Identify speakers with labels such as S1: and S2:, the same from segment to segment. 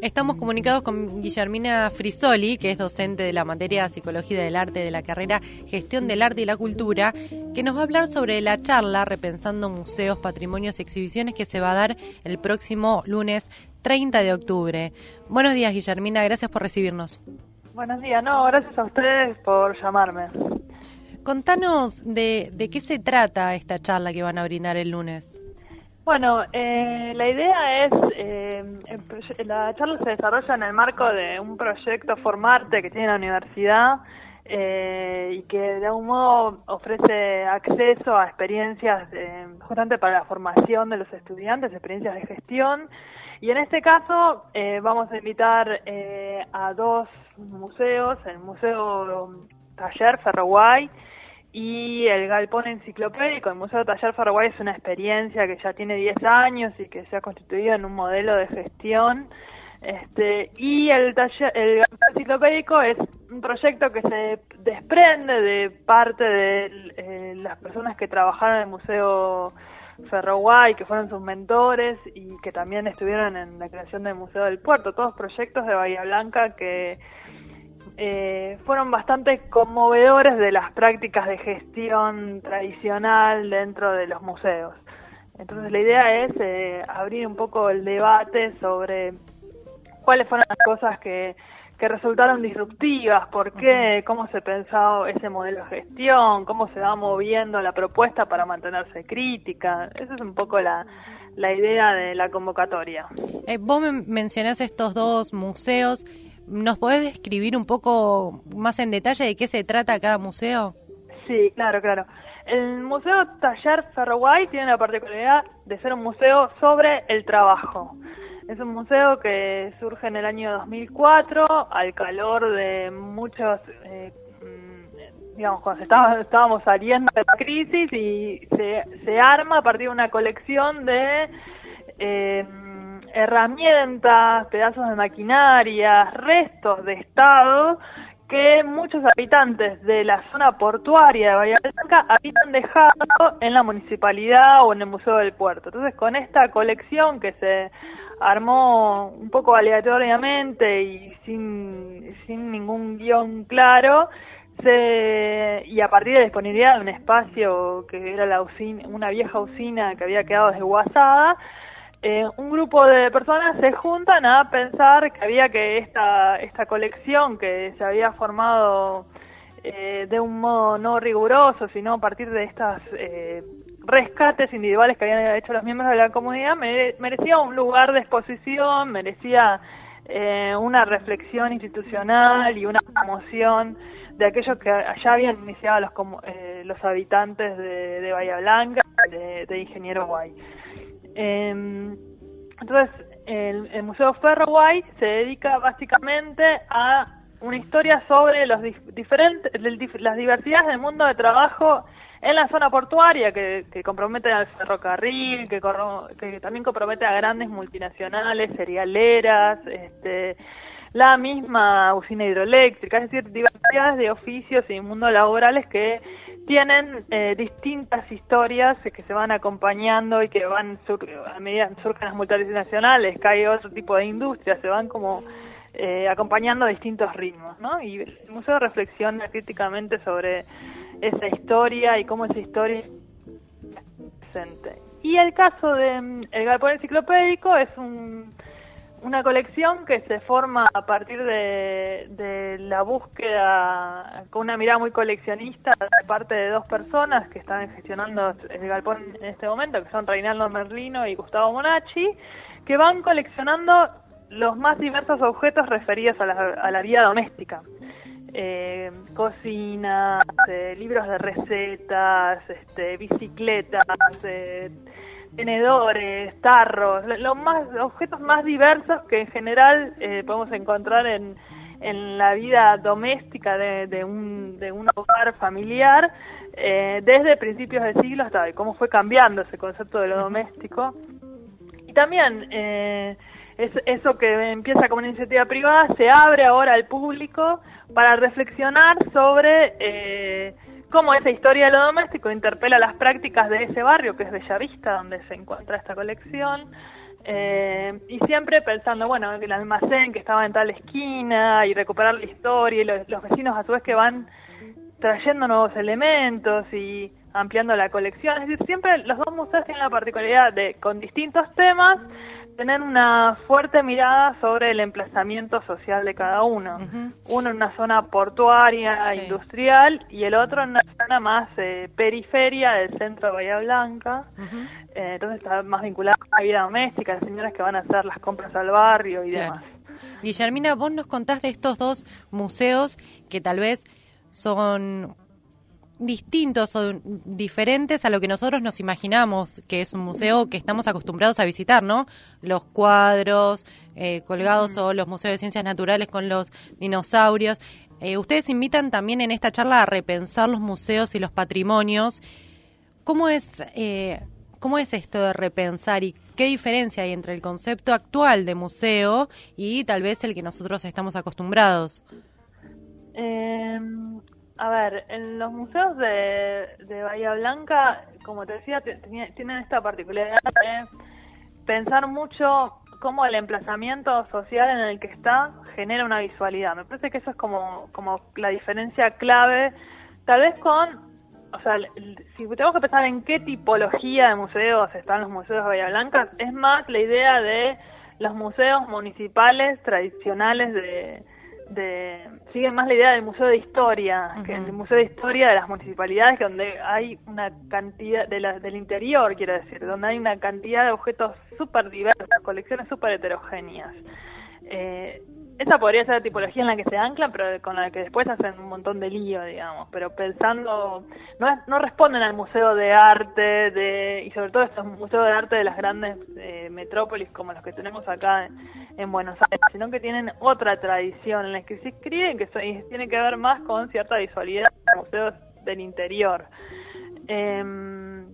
S1: Estamos comunicados con Guillermina Frisoli, que es docente de la materia de Psicología del Arte de la carrera Gestión del Arte y la Cultura, que nos va a hablar sobre la charla Repensando Museos, Patrimonios y Exhibiciones que se va a dar el próximo lunes 30 de octubre. Buenos días, Guillermina, gracias por recibirnos.
S2: Buenos días, no, gracias a ustedes por llamarme.
S1: Contanos de, de qué se trata esta charla que van a brindar el lunes.
S2: Bueno, eh, la idea es, eh, la charla se desarrolla en el marco de un proyecto Formarte que tiene la universidad eh, y que de algún modo ofrece acceso a experiencias eh, justamente para la formación de los estudiantes, experiencias de gestión. Y en este caso eh, vamos a invitar eh, a dos museos, el Museo Taller Ferroguay, y el Galpón Enciclopédico, el Museo Taller Paraguay es una experiencia que ya tiene 10 años y que se ha constituido en un modelo de gestión. Este, y el, taller, el Galpón Enciclopédico es un proyecto que se desprende de parte de eh, las personas que trabajaron en el Museo Ferroguay, que fueron sus mentores y que también estuvieron en la creación del Museo del Puerto, todos proyectos de Bahía Blanca que eh, fueron bastante conmovedores de las prácticas de gestión tradicional dentro de los museos. Entonces la idea es eh, abrir un poco el debate sobre cuáles fueron las cosas que, que resultaron disruptivas, por qué, cómo se pensó ese modelo de gestión, cómo se va moviendo la propuesta para mantenerse crítica. Esa es un poco la, la idea de la convocatoria.
S1: Eh, vos mencionás estos dos museos. ¿Nos podés describir un poco más en detalle de qué se trata cada museo?
S2: Sí, claro, claro. El Museo Taller Ferroguay tiene la particularidad de ser un museo sobre el trabajo. Es un museo que surge en el año 2004 al calor de muchos, eh, mm, digamos, cuando estábamos, estábamos saliendo de la crisis y se, arma a partir de una colección de... Eh, herramientas, pedazos de maquinaria, restos de Estado que muchos habitantes de la zona portuaria de Bahía Blanca habían dejado en la municipalidad o en el Museo del Puerto. Entonces, con esta colección que se armó un poco aleatoriamente y sin, sin ningún guion claro, se, y a partir de la disponibilidad de un espacio que era la usina, una vieja usina que había quedado desguazada, eh, un grupo de personas se juntan a pensar que había que esta, esta colección que se había formado eh, de un modo no riguroso, sino a partir de estas eh, rescates individuales que habían hecho los miembros de la comunidad, merecía un lugar de exposición, merecía eh, una reflexión institucional y una promoción de aquellos que ya habían iniciado los, eh, los habitantes de, de Bahía Blanca, de, de Ingeniero Guay. Eh, entonces, el, el Museo Ferroguay se dedica básicamente a una historia sobre los dif diferentes, las diversidades del mundo de trabajo en la zona portuaria que, compromete al ferrocarril, que, que también compromete a grandes multinacionales, cerealeras, este, la misma usina hidroeléctrica, es decir, diversidades de oficios y mundos laborales que tienen eh, distintas historias que se van acompañando y que van a medida surgen las multinacionales, cae otro tipo de industria, se van como eh, acompañando distintos ritmos, ¿no? Y el museo reflexiona críticamente sobre esa historia y cómo esa historia es presente. Y el caso de mm, el galpón enciclopédico es un una colección que se forma a partir de, la búsqueda con una mirada muy coleccionista de parte de dos personas que están gestionando el galpón en este momento, que son Reinaldo Merlino y Gustavo Monacci, que van coleccionando los más diversos objetos referidos a la, a la vida doméstica. Eh, cocinas, eh, libros de recetas, este, bicicletas, eh, tenedores, tarros, los más objetos más diversos que en general eh, podemos encontrar en, en la vida doméstica de, de, un, de un hogar familiar eh, desde principios del siglo hasta hoy, cómo fue cambiando ese concepto de lo doméstico. Y también eh, es eso que empieza como una iniciativa privada se abre ahora al público para reflexionar sobre eh, cómo esa historia de lo doméstico interpela las prácticas de ese barrio que es Bellavista, donde se encuentra esta colección. Eh, y siempre pensando, bueno, el almacén que estaba en tal esquina y recuperar la historia y los, los vecinos a su vez que van trayendo nuevos elementos y ampliando la colección. Es decir, siempre los dos museos tienen la particularidad de, con distintos temas, tener una fuerte mirada sobre el emplazamiento social de cada uno. Uno en una zona portuaria, industrial, y el otro en una zona más eh, periferia del centro de Bahía Blanca. Eh, entonces está más vinculado a la vida doméstica, las señoras que van a hacer las compras al barrio y demás.
S1: Guillermina, vos nos contás de estos dos museos que tal vez son distintos o diferentes a lo que nosotros nos imaginamos que es un museo que estamos acostumbrados a visitar, ¿no? Los cuadros eh, colgados o los museos de ciencias naturales con los dinosaurios. Eh, ustedes invitan también en esta charla a repensar los museos y los patrimonios. ¿Cómo es, eh, ¿Cómo es esto de repensar y qué diferencia hay entre el concepto actual de museo y tal vez el que nosotros estamos acostumbrados?
S2: A ver, en los museos de, de Bahía Blanca, como te decía, tienen esta particularidad de pensar mucho cómo el emplazamiento social en el que está genera una visualidad. Me parece que eso es como, como la diferencia clave, tal vez con, o sea, si tenemos que pensar en qué tipología de museos están los museos de Bahía Blanca, es más la idea de los museos municipales tradicionales de, de siguen más la idea del museo de historia que el museo de historia de las municipalidades donde hay una cantidad de la, del interior quiero decir donde hay una cantidad de objetos súper diversos colecciones súper heterogéneas eh, esa podría ser la tipología en la que se anclan, pero con la que después hacen un montón de lío, digamos. Pero pensando, no, responden al museo de arte, de y sobre todo estos museos de arte de las grandes eh, metrópolis como los que tenemos acá en, Buenos Aires, sino que tienen otra tradición en la que se escriben que tiene que ver más con cierta visualidad de museos del interior. Em,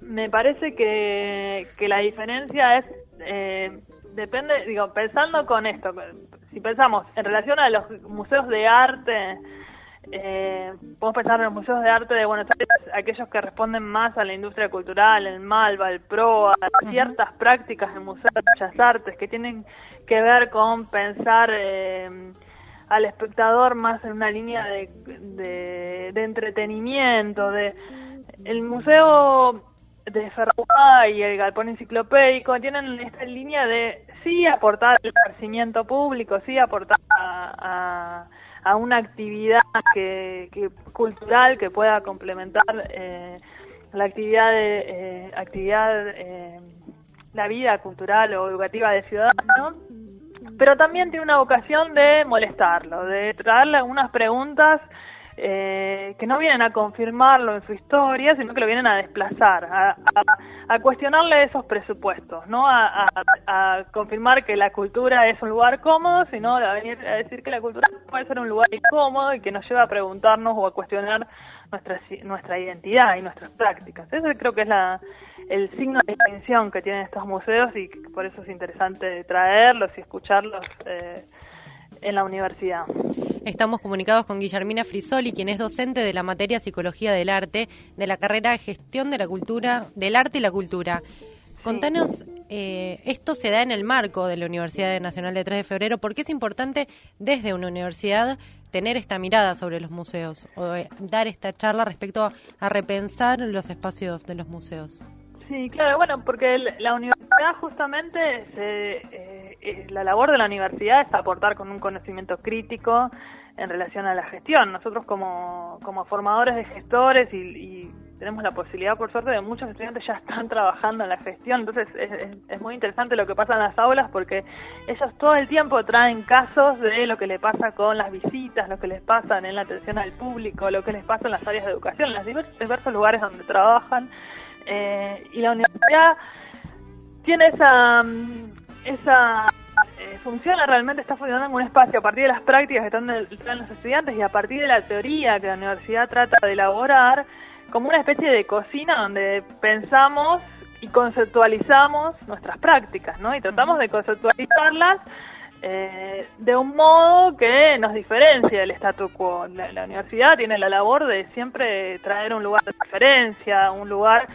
S2: me parece que, que la diferencia es eh, depende, digo, pensando con esto, si pensamos en relación a los museos de arte, eh, podemos pensar en los museos de arte de Buenos Aires, aquellos que responden más a la industria cultural, el Malva, el PROA, ciertas prácticas del Museo de Bellas Artes que tienen que ver con pensar eh, al espectador más en una línea de, de, de entretenimiento, de el museo de Ferrari y el galpón enciclopédico tienen esta línea de sí aportar al crecimiento público, sí aportar a, a, una actividad que, que, cultural que pueda complementar eh, la actividad de eh, actividad eh, la vida cultural o educativa de ciudadanos pero también tiene una vocación de molestarlo, de traerle algunas preguntas eh, que no vienen a confirmarlo en su historia, sino que lo vienen a desplazar, a, cuestionarle esos presupuestos, no a, a, confirmar que la cultura es un lugar cómodo, sino a venir a decir que la cultura puede ser un lugar incómodo y que nos lleva a preguntarnos o a cuestionar nuestra, nuestra identidad y nuestras prácticas. Ese creo que es la, el signo de distinción que tienen estos museos y por eso es interesante traerlos y escucharlos. Eh, en la universidad.
S1: Estamos comunicados con Guillermina Frisoli, quien es docente de la materia Psicología del Arte de la carrera Gestión de la Cultura, del Arte y la Cultura. Contanos, eh, esto se da en el marco de la Universidad Nacional de 3 de Febrero. ¿Por qué es importante desde una universidad tener esta mirada sobre los museos o eh, dar esta charla respecto a repensar los espacios de los museos?
S2: Sí, claro, bueno, porque la universidad justamente, eh, eh, la labor de la universidad es aportar con un conocimiento crítico en relación a la gestión. Nosotros como, como formadores de gestores y, tenemos la posibilidad, por suerte, de muchos estudiantes ya están trabajando en la gestión, entonces es, es, muy interesante lo que pasa en las aulas porque ellos todo el tiempo traen casos de lo que le pasa con las visitas, lo que les pasa en la atención al público, lo que les pasa en las áreas de educación, en los diversos lugares donde trabajan. Eh, y la universidad tiene esa, mm, esa eh, funciona realmente, está funcionando en un espacio a partir de las prácticas que están los estudiantes y a partir de la teoría que la universidad trata de elaborar, como una especie de cocina donde pensamos y conceptualizamos nuestras prácticas, ¿no? Y tratamos de conceptualizarlas eh, de un modo que nos diferencia del statu quo. La, universidad tiene la labor de siempre traer un lugar de referencia, un lugar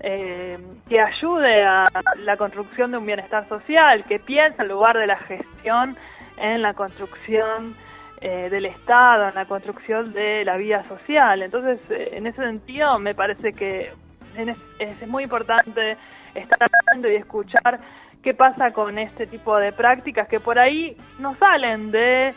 S2: eh, que ayude a la construcción de un bienestar social, que piensa en lugar de la gestión en la construcción eh, del Estado, en la construcción de la vida social. Entonces, en ese sentido, me parece que es, es muy importante estar atento y escuchar qué pasa con este tipo de prácticas que por ahí no salen de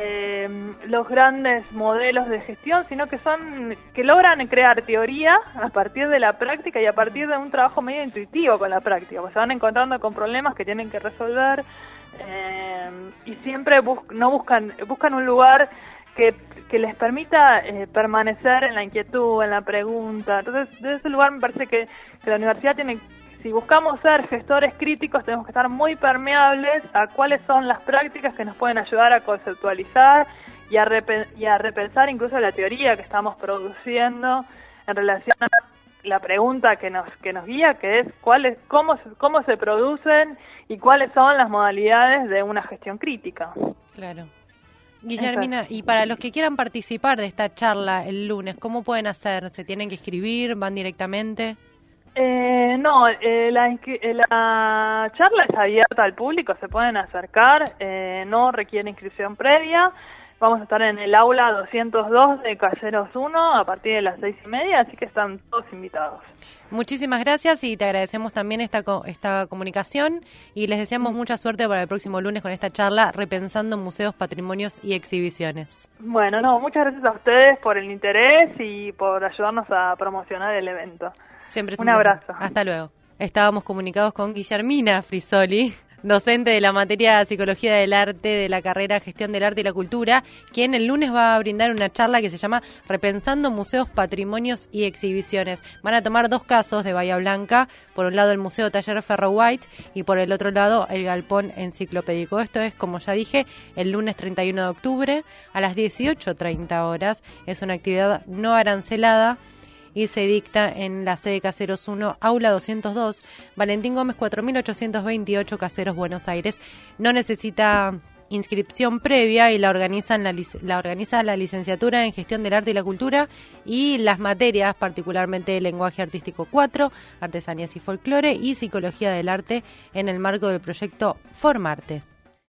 S2: eh, los grandes modelos de gestión, sino que son que logran crear teoría a partir de la práctica y a partir de un trabajo medio intuitivo con la práctica, pues se van encontrando con problemas que tienen que resolver eh, y siempre no buscan buscan un lugar que, que les permita eh, permanecer en la inquietud, en la pregunta. Entonces, desde ese lugar me parece que la universidad tiene si buscamos ser gestores críticos, tenemos que estar muy permeables a cuáles son las prácticas que nos pueden ayudar a conceptualizar y a, y a repensar incluso la teoría que estamos produciendo en relación a la pregunta que nos que nos guía, que es cuáles cómo cómo se producen y cuáles son las modalidades de una gestión crítica.
S1: Claro. Guillermina, y para los que quieran participar de esta charla el lunes, ¿cómo pueden hacer? ¿Se tienen que escribir? ¿Van directamente?
S2: Eh, no, eh, la, eh, la, charla es abierta al público, se pueden acercar, eh, no requiere inscripción previa. Vamos a estar en el aula 202 de Caseros 1 a partir de las seis y media, así que están todos invitados.
S1: Muchísimas gracias y te agradecemos también esta, esta comunicación y les deseamos mucha suerte para el próximo lunes con esta charla Repensando Museos, Patrimonios y Exhibiciones.
S2: Bueno, no, muchas gracias a ustedes por el interés y por ayudarnos a promocionar el evento.
S1: Siempre
S2: un, abrazo.
S1: Hasta luego. Estábamos comunicados con Guillermina Frisoli, docente de la materia Psicología del Arte de la carrera Gestión del Arte y la Cultura, quien el lunes va a brindar una charla que se llama Repensando Museos, Patrimonios y Exhibiciones. Van a tomar dos casos de Bahía Blanca, por un lado el Museo Taller Ferro White y por el otro lado el Galpón Enciclopédico. Esto es, como ya dije, el lunes 31 de octubre a las 18.30 horas. Es una actividad no arancelada y se dicta en la sede Caseros 1, aula 202, Valentín Gómez 4828, Caseros, Buenos Aires. No necesita inscripción previa y la, organizan la, la organiza la licenciatura en gestión del arte y la cultura y las materias, particularmente lenguaje artístico 4, artesanías y folclore y psicología del arte en el marco del proyecto Formarte.